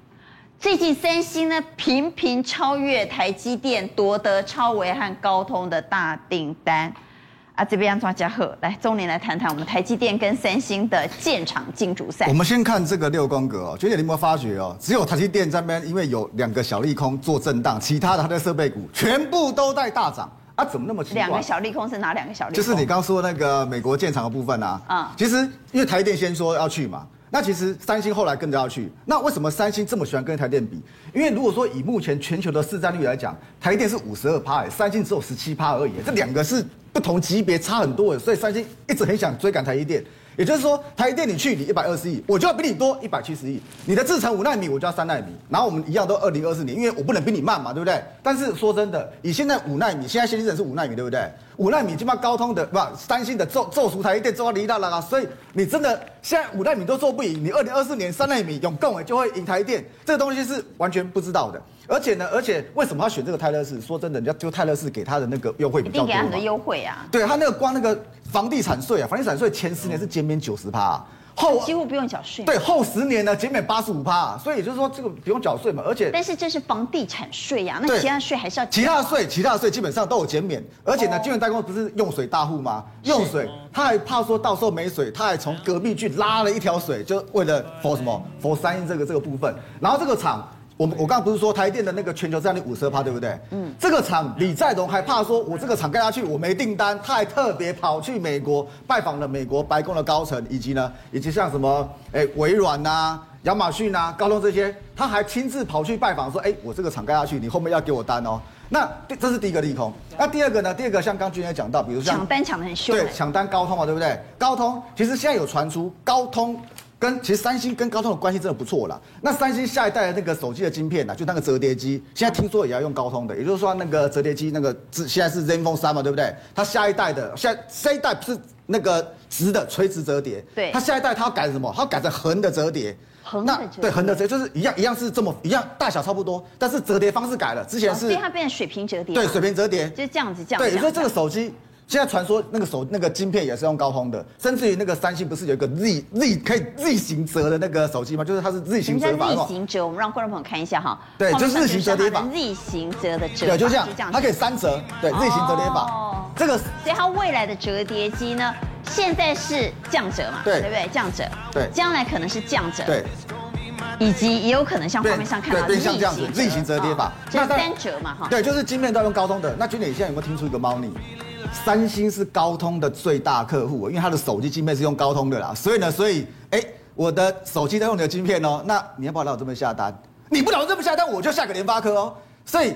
最近三星呢频频超越台积电，夺得超微和高通的大订单。啊，这边庄家贺来，中年来谈谈我们台积电跟三星的建厂竞逐赛。我们先看这个六宫格哦，娟姐你有没有发觉哦？只有台积电这边，因为有两个小利空做震荡，其他的它的设备股全部都在大涨啊！怎么那么奇怪？两个小利空是哪两个小利空？就是你刚说那个美国建厂的部分啊。啊、嗯，其实因为台积电先说要去嘛。那其实三星后来跟着要去，那为什么三星这么喜欢跟台电比？因为如果说以目前全球的市占率来讲，台电是五十二趴，三星只有十七趴而已，这两个是不同级别，差很多的，所以三星一直很想追赶台积电。也就是说，台电你去你一百二十亿，我就要比你多一百七十亿。你的制程五奈米，我就要三奈米。然后我们一样都二零二四年，因为我不能比你慢嘛，对不对？但是说真的，以现在五奈米，现在先进制程是五奈米，对不对？五纳米起码高通的不三星的做做出台电做到一大了啊，所以你真的现在五纳米都做不赢，你二零二四年三纳米永共就会赢台电，这个东西是完全不知道的。而且呢，而且为什么要选这个泰勒士？说真的，人家就泰勒士给他的那个优惠比较多。一定给他很多优惠啊。对他那个光那个房地产税啊，房地产税前十年是减免九十趴，啊，后几乎不用缴税。对，后十年呢减免八十五趴，所以也就是说这个不用缴税嘛。而且，但是这是房地产税呀，那其他税还是要缴。其他税，其他税基本上都有减免。而且呢，金源代工不是用水大户吗？用水，他还怕说到时候没水，他还从隔壁去拉了一条水，就为了 for 什么 for 三星这个这个部分。然后这个厂。我们我刚刚不是说台电的那个全球占有率五十二趴，对不对？嗯，这个厂李在镕还怕说，我这个厂盖下去我没订单，他还特别跑去美国拜访了美国白宫的高层，以及呢，以及像什么诶微软呐、亚马逊啊、高通这些，他还亲自跑去拜访说，哎，我这个厂盖下去，你后面要给我单哦。那这是第一个利空。那第二个呢？第二个像刚军也讲到，比如像抢单抢得很凶，对，抢单高通嘛，对不对？高通其实现在有传出高通。跟其实三星跟高通的关系真的不错啦。那三星下一代的那个手机的晶片呢，就那个折叠机，现在听说也要用高通的，也就是说那个折叠机那个现在是 ZenFone 3嘛，对不对？它下一代的，下下一代不是那个直的垂直折叠，对，它下一代它要改什么？它要改成横的折叠，横的折叠，对，横的折叠就是一样一样是这么一样大小差不多，但是折叠方式改了，之前是，所以它变成水平折叠，对，水平折叠就是这样子这样，对，也就是这个手机。现在传说那个手那个晶片也是用高通的，甚至于那个三星不是有一个 Z Z 可以 Z 型折的那个手机吗？就是它是 Z 型折法。Z 型折，我们让观众朋友看一下哈。对，就是 Z 型折叠法。Z 型折的折。对，就这样，它可以三折。对，Z 型折叠法。哦。这个。所以它未来的折叠机呢，现在是降折嘛？对。对不对？降折。对。将来可能是降折。对。以及也有可能像画面上看到的型。像这样子 Z 型折叠法。那三折嘛哈。对，就是晶片都要用高通的。那军磊现在有没有听出一个猫腻？三星是高通的最大客户，因为他的手机晶片是用高通的啦，所以呢，所以哎，我的手机都用你的晶片哦，那你要不要让我这么下单？你不让我这么下单，我就下个联发科哦。所以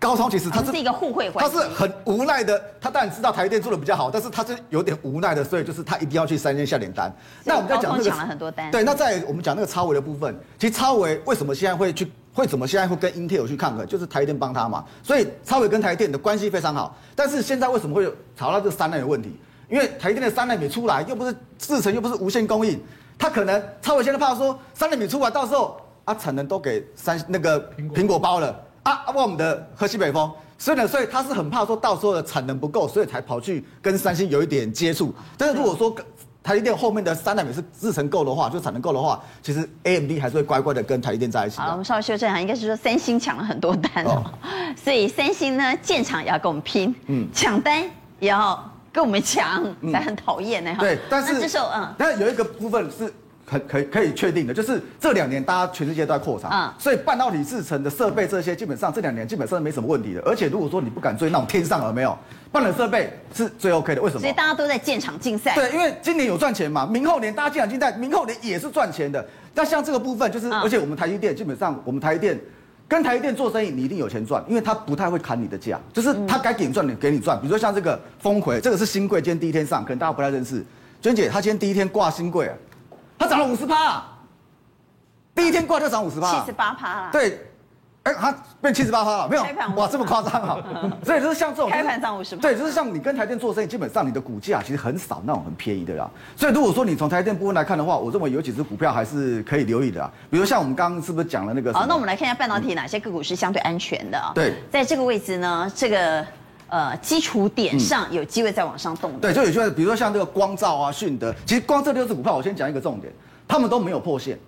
高通其实它是，是一个互惠关系，他是很无奈的，他当然知道台电做的比较好，但是他是有点无奈的，所以就是他一定要去三星下点单。那我们在讲那个抢了很多单，对，那在我们讲那个超维的部分，其实超维为什么现在会去？会怎么现在会跟 Intel 去抗衡？就是台电帮他嘛，所以超伟跟台电的关系非常好。但是现在为什么会有吵到这三纳米问题？因为台电的三纳米出来又不是制成，又不是无限供应，他可能超伟现在怕说三纳米出来到时候啊产能都给三那个苹果包了啊，啊我们的喝西北风，所以呢，所以他是很怕说到时候的产能不够，所以才跑去跟三星有一点接触。但是如果说台积电后面的三纳米是制程够的话，就产能够的话，其实 AMD 还是会乖乖的跟台积电在一起。好，我们稍微修正一下，应该是说三星抢了很多单哦，所以三星呢建厂也要跟我们拼，嗯，抢单也要跟我们抢，才很讨厌呢。对，但是这时候嗯，但是有一个部分是。很可以可以确定的，就是这两年大家全世界都在扩产，嗯，所以半导体制成的设备这些基本上这两年基本上没什么问题的。而且如果说你不敢追那种天上有没有，半冷设备是最 OK 的。为什么？所以大家都在建厂竞赛。对，因为今年有赚钱嘛，明后年大家建厂竞赛，明后年也是赚钱的。但像这个部分就是，而且我们台积电基本上，我们台积电跟台积电做生意，你一定有钱赚，因为他不太会砍你的价，就是他该给你赚你给你赚。比如说像这个峰回，这个是新贵，今天第一天上，可能大家不太认识。娟姐，他今天第一天挂新贵啊，他涨了五十趴。第一天挂就涨五十趴，七十八趴了。对，哎，它变七十八趴了，没有？哇，这么夸张啊！所以就是像这种开盘涨五十趴。对，就是像你跟台电做生意，基本上你的股价其实很少那种很便宜的啦。所以如果说你从台电部分来看的话，我认为有几只股票还是可以留意的啊。比如像我们刚刚是不是讲了那个？好，那我们来看一下半导体哪些个股是相对安全的啊？对，在这个位置呢，这个呃基础点上有机会再往上动的。对，就有机会，比如说像这个光照啊、迅德，其实光这六只股票，我先讲一个重点，他们都没有破线。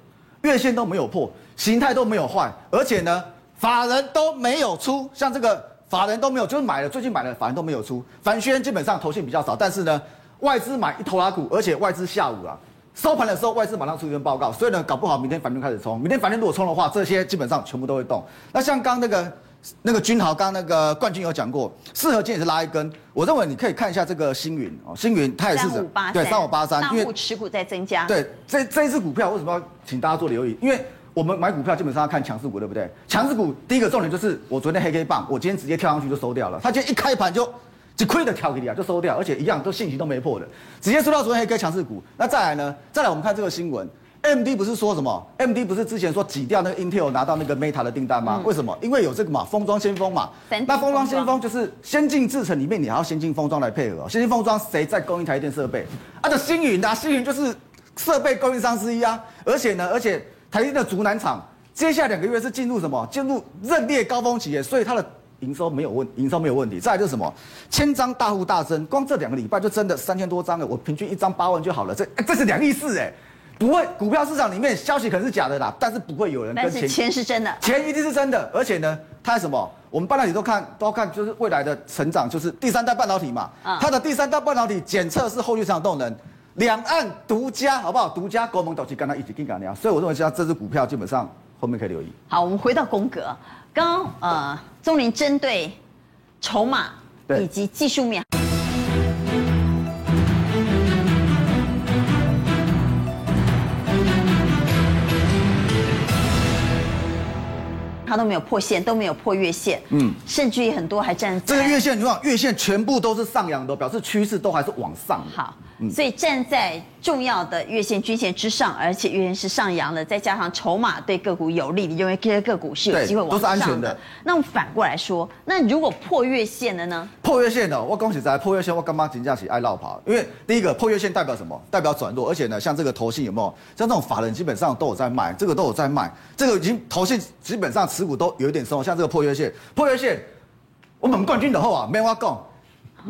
月线都没有破，形态都没有坏，而且呢，法人都没有出，像这个法人都没有，就是买了最近买了，法人都没有出。凡轩基本上投信比较少，但是呢，外资买一头拉股，而且外资下午啊收盘的时候，外资马上出一份报告，所以呢，搞不好明天反正开始冲，明天反正如果冲的话，这些基本上全部都会动。那像刚那个。那个君豪刚那个冠军有讲过，四合金也是拉一根，我认为你可以看一下这个星云哦，星云它也是三五八三，对三五八三，因为持股在增加。对，这这一支股票为什么要请大家做留意？因为我们买股票基本上要看强势股，对不对？强势股第一个重点就是我昨天黑 K 棒，我今天直接跳上去就收掉了，它今天一开盘就就亏的跳给你啊，就收掉，而且一样都信息都没破的，直接收到昨天黑 K 强势股。那再来呢？再来我们看这个新闻。AMD 不是说什么？AMD 不是之前说挤掉那个 Intel 拿到那个 Meta 的订单吗？嗯、为什么？因为有这个嘛，封装先锋嘛。那封装先锋就是先进制程里面，你还要先进封装来配合。先进封装谁在供应台电设备？啊，这星云啊，星云就是设备供应商之一啊。而且呢，而且台电的竹南厂接下来两个月是进入什么？进入认列高峰期，所以它的营收没有问，营收没有问题。再来就是什么？千张大户大增，光这两个礼拜就真的三千多张了。我平均一张八万就好了，这这是两亿四哎。不会，股票市场里面消息可能是假的啦，但是不会有人跟钱。但是钱是真的，钱一定是真的，而且呢，它什么？我们半导体都看，都看，就是未来的成长，就是第三代半导体嘛。嗯。它的第三代半导体检测是后续市场动能，两岸独家，好不好？独家国门导器跟他一起跟干所以我认为，像这支股票基本上后面可以留意。好，我们回到宫格，刚呃，宗林针对筹码以及技术面。它都没有破线，都没有破月线，嗯，甚至于很多还站这个月线，你看月线全部都是上扬的，表示趋势都还是往上。好。所以站在重要的月线均线之上，而且月线是上扬的，再加上筹码对个股有利，你认为这些个股是有机会往上的？都是安全的。那我们反过来说，那如果破月线的呢？破月线的，我恭喜在破月线，我干嘛紧张起爱落跑？因为第一个破月线代表什么？代表转弱，而且呢，像这个投信有没有？像这种法人基本上都有在卖，这个都有在卖，这个已经投信基本上持股都有一点松。像这个破月线，破月线，我们冠军的后啊，没话讲，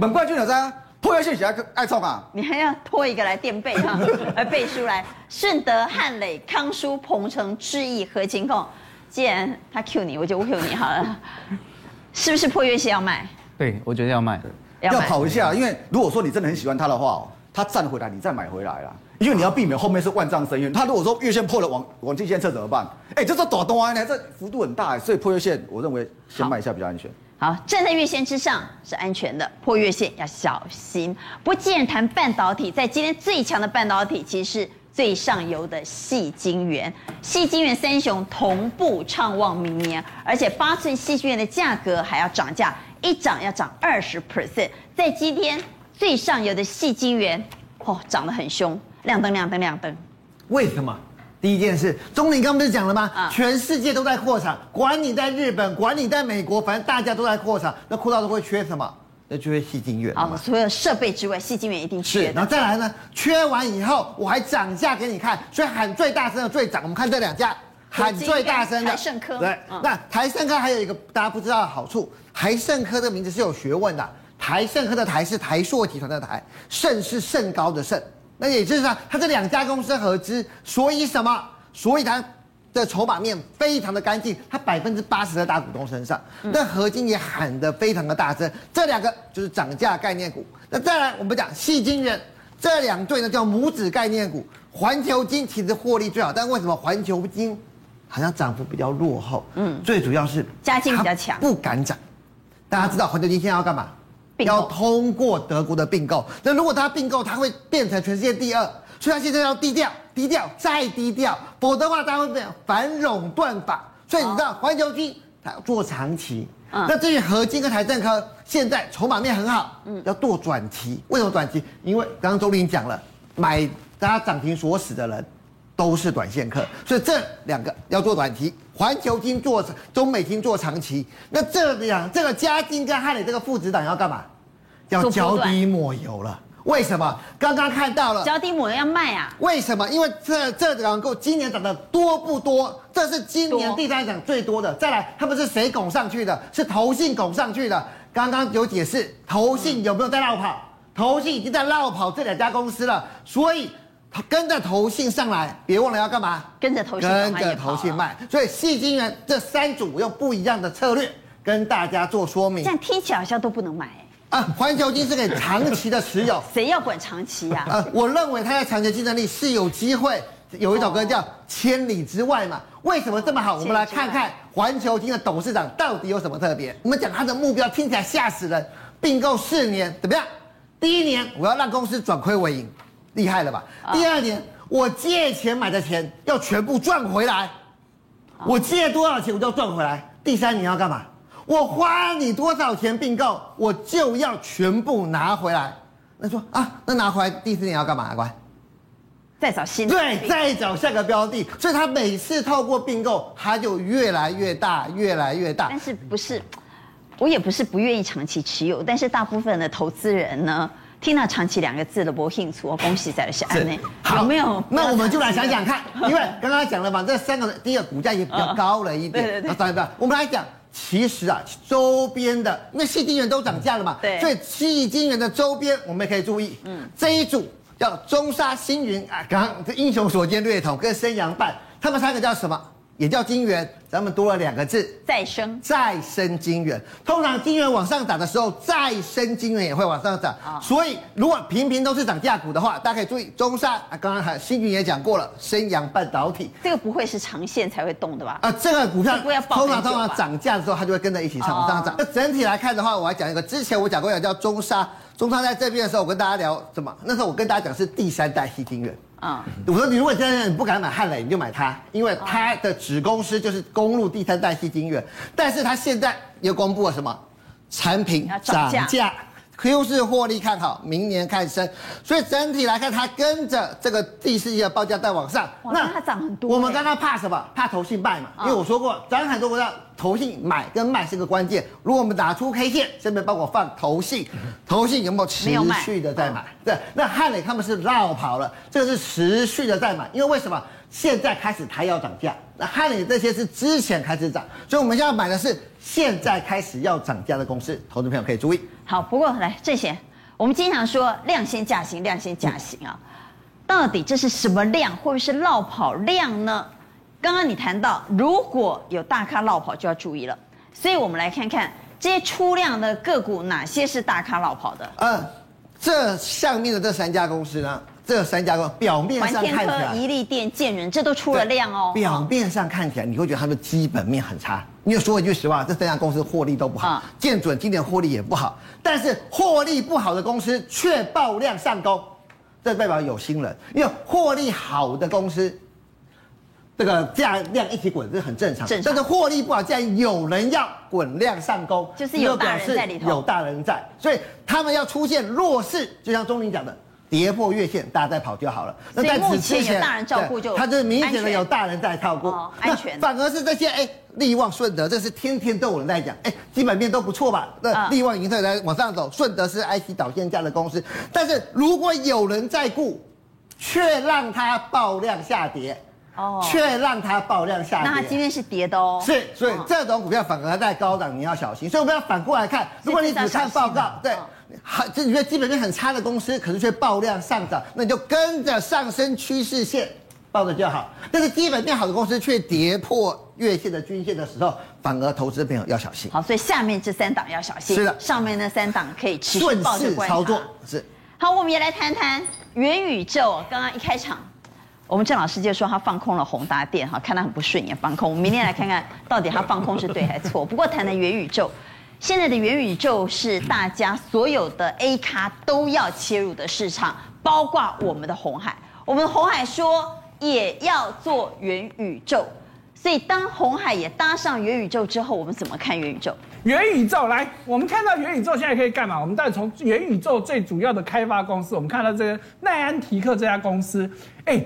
本冠军的在。破月线起来爱冲啊！你还要拖一个来垫背哈，来背书来。顺德、汉磊、康舒、鹏程、智毅、何金控，既然他 Q 你，我就 Q 你好了。是不是破月线要卖？对，我觉得要卖，要跑一下。因为如果说你真的很喜欢他的话，他站回来，你再买回来啦。因为你要避免后面是万丈深渊。他如果说月线破了往，往往季线测怎么办？哎，这是短端呢，这幅度很大，所以破月线，我认为先卖一下比较安全。好，站在月线之上是安全的，破月线要小心。不过，既然谈半导体，在今天最强的半导体其实是最上游的细晶圆，细晶圆三雄同步畅旺明年，而且八寸细晶圆的价格还要涨价，一涨要涨二十 percent。在今天最上游的细晶圆，哦，涨得很凶，亮灯亮灯亮灯。为什么？第一件事，钟林刚不是讲了吗？啊，全世界都在扩产，管你在日本，管你在美国，反正大家都在扩产，那扩到都会缺什么？那缺矽晶圆。啊，所有设备之外，矽晶圆一定缺。然后再来呢，缺完以后我还涨价给你看，所以喊最大声的最涨。我们看这两家，喊最大声的台盛科。对，嗯、那台盛科还有一个大家不知道的好处，台盛科的名字是有学问的，台盛科的台是台硕集团的台，盛是盛高的胜。那也就是说，它这两家公司合资，所以什么？所以它的筹码面非常的干净，它百分之八十在大股东身上。那合金也喊得非常的大声，这两个就是涨价概念股。那再来，我们讲细晶圆，这两对呢叫母子概念股。环球金其实获利最好，但为什么环球金好像涨幅比较落后？嗯，最主要是家境比较强，不敢涨。大家知道环球金现在要干嘛？要通过德国的并购，那如果他并购，他会变成全世界第二，所以他现在要低调、低调再低调，否则的话他会变反垄断法。所以你知道环球金他要做长期，嗯、那至于合金跟台政科现在筹码面很好，嗯，要做短期。为什么短期？因为刚刚周林讲了，买大家涨停锁死的人都是短线客，所以这两个要做短期。环球金做中美金做长期，那这两这个嘉金跟汉磊这个父子档要干嘛？要脚底抹油了。为什么？刚刚看到了，脚底抹油要卖啊？为什么？因为这这两个今年涨得多不多？这是今年第三涨最多的。再来，他们是谁拱上去的？是投信拱上去的。刚刚有解释，投信有没有在绕跑？投信已经在绕跑这两家公司了，所以。他跟着投信上来，别忘了要干嘛？跟着投信，跟着投信卖。所以矽晶圆这三组用不一样的策略跟大家做说明。这样听起来好像都不能买啊！环球金是可以长期的持有，谁要管长期呀、啊？啊，我认为它在长期竞争力是有机会。有一首歌叫《千里之外》嘛？为什么这么好？我们来看看环球金的董事长到底有什么特别。我们讲他的目标听起来吓死人，并购四年怎么样？第一年我要让公司转亏为盈。厉害了吧？第二年，我借钱买的钱要全部赚回来，我借多少钱我就要赚回来。第三年要干嘛？我花你多少钱并购，我就要全部拿回来。那说啊，那拿回来第四年要干嘛？乖，再找新的对，再找下个标的。所以他每次透过并购，他就越来越大，越来越大。但是不是？我也不是不愿意长期持有，但是大部分的投资人呢？听到“长期”两个字的不兴趣，我恭喜在了下面。有没有？那我们就来想想看，因为刚刚讲了嘛，这三个第一个股价也比较高了一点。对对对。对对我们来讲，其实啊，周边的因为细晶圆都涨价了嘛，对。所以细晶圆的周边我们也可以注意，嗯，这一组叫中沙星云啊，刚刚这英雄所见略同跟升阳半，他们三个叫什么？也叫金元，咱们多了两个字，再生，再生金元。通常金元往上涨的时候，再生金元也会往上涨。哦、所以如果频频都是涨价股的话，大家可以注意中沙啊，刚刚还新云也讲过了，升阳半导体，这个不会是长线才会动的吧？啊，这个股票通常通常涨价的时候，它就会跟着一起上上涨。那、哦、整体来看的话，我还讲一个，之前我讲过叫中沙，中沙在这边的时候，我跟大家聊什么？那时候我跟大家讲是第三代矽晶圆。啊，我说你如果现在你不敢买汉磊，你就买它，因为它的子公司就是公路第三代系金源，但是它现在又公布了什么？产品涨价。Q 四获利看好，明年看升，所以整体来看，它跟着这个第四季的报价在往上。那它涨很多。我们刚刚怕什么？怕投信卖嘛？因为我说过，涨很多股票，投信买跟卖是个关键。如果我们打出 K 线，顺便帮我放投信，投信有没有持续的在买？对，那汉磊他们是绕跑了，这个是持续的在买，因为为什么？现在开始它要涨价，那汉磊这些是之前开始涨，所以我们现在买的是现在开始要涨价的公司，投资朋友可以注意。好，不过来这些，我们经常说量先价行，量先价行啊，到底这是什么量，会不会是落跑量呢？刚刚你谈到，如果有大咖落跑，就要注意了。所以我们来看看这些出量的个股，哪些是大咖落跑的？嗯，这上面的这三家公司呢？这三家公司表面上看起来，宜利店、建人，这都出了量哦。表面上看起来，你会觉得它的基本面很差。你就说一句实话，这三家公司获利都不好。建准今年获利也不好，但是获利不好的公司却爆量上攻，这代表有心人。因为获利好的公司，这个价量一起滚，这是很正常。正常。但是获利不好，既然有人要滚量上攻，就是有大人在里头。有大人在，所以他们要出现弱势，就像钟林讲的。跌破月线，大家再跑就好了。那在此之前，大人照顾就，他就是明显的有大人在照顾，哦，安全。反而是这些哎，利旺、顺德，这是天天都有人在讲，哎，基本面都不错吧？那利旺、盈特在往上走，顺德是 IC 导线架的公司，但是如果有人在顾，却让它爆量下跌，哦，却让它爆量下跌，那它今天是跌的哦。是，所以这种股票反而在高档，你要小心。所以我们要反过来看，如果你只看报告，对。好，这你觉得基本面很差的公司，可是却爆量上涨，那你就跟着上升趋势线抱着就好。但是基本面好的公司却跌破月线的均线的时候，反而投资朋友要小心。好，所以下面这三档要小心。是的，上面那三档可以持续抱着观察。操作是。好，我们也来谈谈元宇宙。刚刚一开场，我们郑老师就说他放空了宏达电，哈，看他很不顺眼，放空。我们明天来看看到底他放空是对还是错。不过谈的元宇宙。现在的元宇宙是大家所有的 A 咖都要切入的市场，包括我们的红海。我们的鸿海说也要做元宇宙，所以当红海也搭上元宇宙之后，我们怎么看元宇宙？元宇宙来，我们看到元宇宙现在可以干嘛？我们再从元宇宙最主要的开发公司，我们看到这个奈安提克这家公司，哎。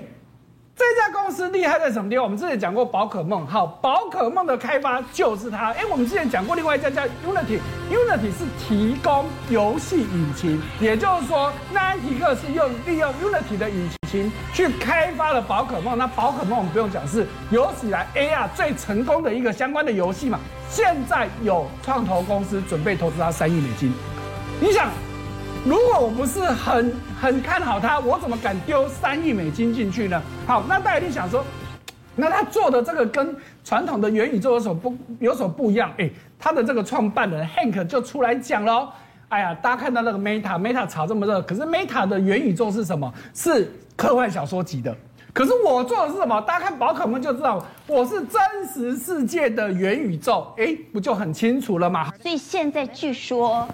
这家公司厉害在什么地方？我们之前讲过宝可梦，好，宝可梦的开发就是它。哎，我们之前讲过另外一家叫 Unity，Unity 是提供游戏引擎，也就是说，奈安提克是用利用 Unity 的引擎去开发了宝可梦。那宝可梦我们不用讲，是有史以来 AR 最成功的一个相关的游戏嘛。现在有创投公司准备投资它三亿美金，你想？如果我不是很很看好它，我怎么敢丢三亿美金进去呢？好，那大家一定想说，那他做的这个跟传统的元宇宙有什么不有什么不一样？哎，他的这个创办人 Hank 就出来讲喽。哎呀，大家看到那个 Meta，Meta 炒这么热，可是 Meta 的元宇宙是什么？是科幻小说级的。可是我做的是什么？大家看宝可梦就知道，我是真实世界的元宇宙。哎，不就很清楚了吗？所以现在据说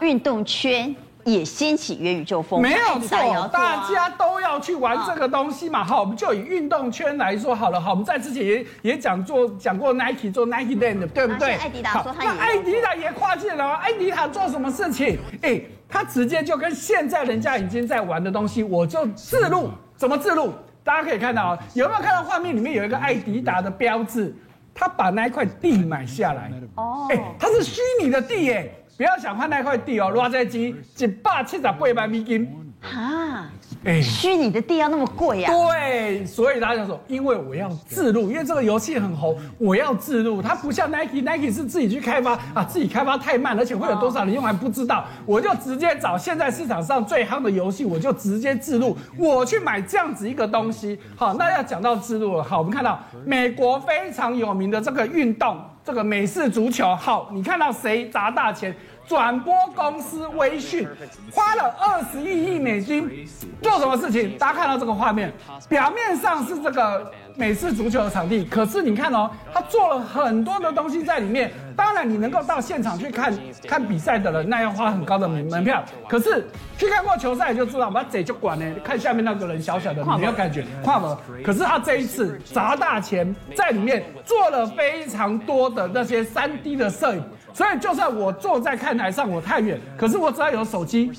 运动圈。也掀起元宇宙风，没有错，大家都要去玩这个东西嘛。好，我们就以运动圈来说好了。好，我们在之前也也讲做讲过 Nike 做 Nike Land，对不对？艾迪达说他也，那艾迪达也跨界了。艾迪达做什么事情？哎，他直接就跟现在人家已经在玩的东西，我就自录。怎么自录？大家可以看到啊，有没有看到画面里面有一个艾迪达的标志？他把那一块地买下来。哦，哎，它是虚拟的地，哎。不要想看那块地哦，偌济钱，一百七十八万美金。哈，哎，虚拟的地要那么贵呀？对，所以大家说，因为我要自录，因为这个游戏很红，我要自录。它不像 Nike，Nike 是自己去开发啊，自己开发太慢，而且会有多少人用还不知道。我就直接找现在市场上最夯的游戏，我就直接自录，我去买这样子一个东西。好，那要讲到自录了。好，我们看到美国非常有名的这个运动，这个美式足球。好，你看到谁砸大钱？转播公司微讯花了二十一亿美金做什么事情？大家看到这个画面，表面上是这个美式足球的场地，可是你看哦，他做了很多的东西在里面。当然，你能够到现场去看看比赛的人，那要花很高的门门票。可是去看过球赛就知道，把嘴就管呢。看下面那个人小小的，你没有感觉跨门。可是他这一次砸大钱在里面做了非常多的那些三 D 的摄影。所以，就算我坐在看台上，我太远，可是我只要有手机，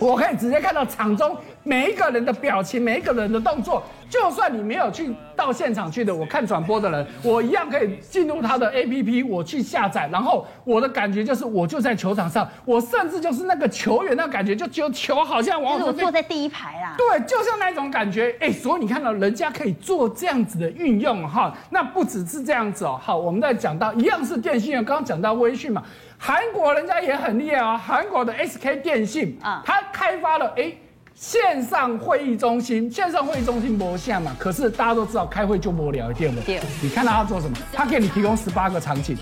我可以直接看到场中每一个人的表情，每一个人的动作。就算你没有去到现场去的，我看转播的人，我一样可以进入他的 APP，我去下载，然后我的感觉就是，我就在球场上，我甚至就是那个球员那感觉，就球球好像往我坐在第一排啦。对，就像那种感觉，哎，所以你看到人家可以做这样子的运用哈，那不只是这样子哦。好，我们再讲到一样是电信业，刚刚讲到微信嘛，韩国人家也很厉害啊，韩国的 SK 电信啊，他开发了哎。线上会议中心，线上会议中心不像嘛，可是大家都知道开会就无聊，对不对？你看到他做什么？他给你提供十八个场景，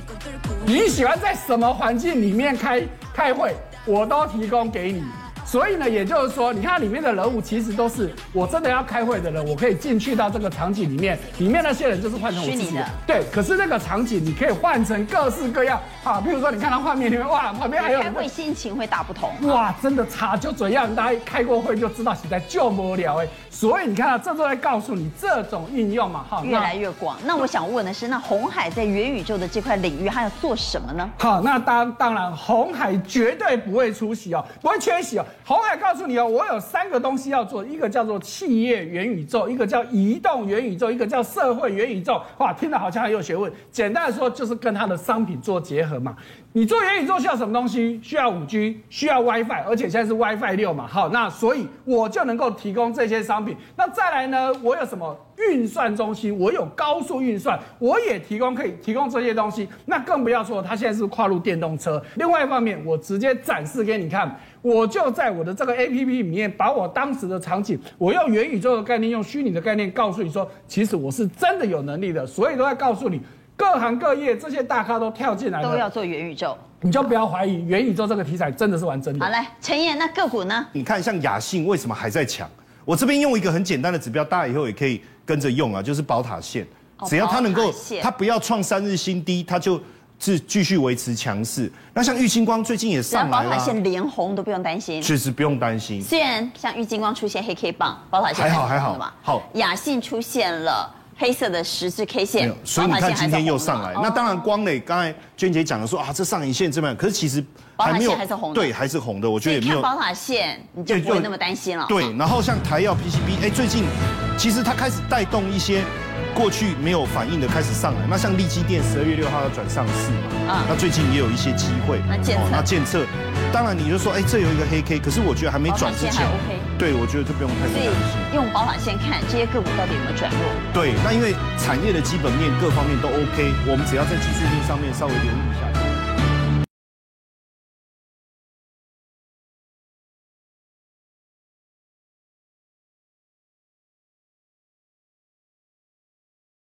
你喜欢在什么环境里面开开会，我都提供给你。所以呢，也就是说，你看里面的人物其实都是我真的要开会的人，我可以进去到这个场景里面，里面那些人就是换成我自己的。对，可是那个场景你可以换成各式各样啊，比如说你看到画面里面，哇，旁边还有开会心情会大不同。哇，真的差就怎样，大家开过会就知道，现在就无聊哎。所以你看啊这都在告诉你这种运用嘛，哈，越来越广。那我想问的是，那红海在元宇宙的这块领域，它要做什么呢？好，那当当然，红海绝对不会出席哦，不会缺席哦。红海告诉你哦，我有三个东西要做，一个叫做企业元宇宙，一个叫移动元宇宙，一个叫社会元宇宙。哇，听得好像很有学问。简单的说，就是跟它的商品做结合嘛。你做元宇宙需要什么东西？需要五 G，需要 WiFi，而且现在是 WiFi 六嘛。好，那所以我就能够提供这些商品。那再来呢？我有什么运算中心？我有高速运算，我也提供可以提供这些东西。那更不要说它现在是跨入电动车。另外一方面，我直接展示给你看，我就在我的这个 APP 里面，把我当时的场景，我用元宇宙的概念，用虚拟的概念告诉你说，其实我是真的有能力的，所以都在告诉你。各行各业这些大咖都跳进来了，都要做元宇宙，你就不要怀疑元宇宙这个题材真的是玩真的。好，来陈彦，那个股呢？你看像雅信为什么还在抢？我这边用一个很简单的指标，大家以后也可以跟着用啊，就是宝塔线，只要它能够，它不要创三日新低，它就是继续维持强势。那像玉晶光最近也上来了，宝塔线连红都不用担心，确实不用担心。虽然像玉晶光出现黑 K 棒，宝塔线还好还好嘛。好，雅信出现了。黑色的十字 K 线，所以你看今天又上来。那当然，光磊刚才娟姐讲的说啊，这上影线这么样，可是其实还没有，还是红的，对，还是红的。我觉得也没有。宝塔线，你就不会那么担心了。对，然后像台药 PCB，哎，最近其实它开始带动一些过去没有反应的开始上来。那像力积电十二月六号要转上市嘛，啊，那最近也有一些机会。那建测，那检测，当然你就说，哎，这有一个黑 K，可是我觉得还没转之前。对，我觉得就不用太担心。用宝塔线看这些个股到底有没有转弱？对，那因为产业的基本面各方面都 OK，我们只要在技术面上面稍微留意一下。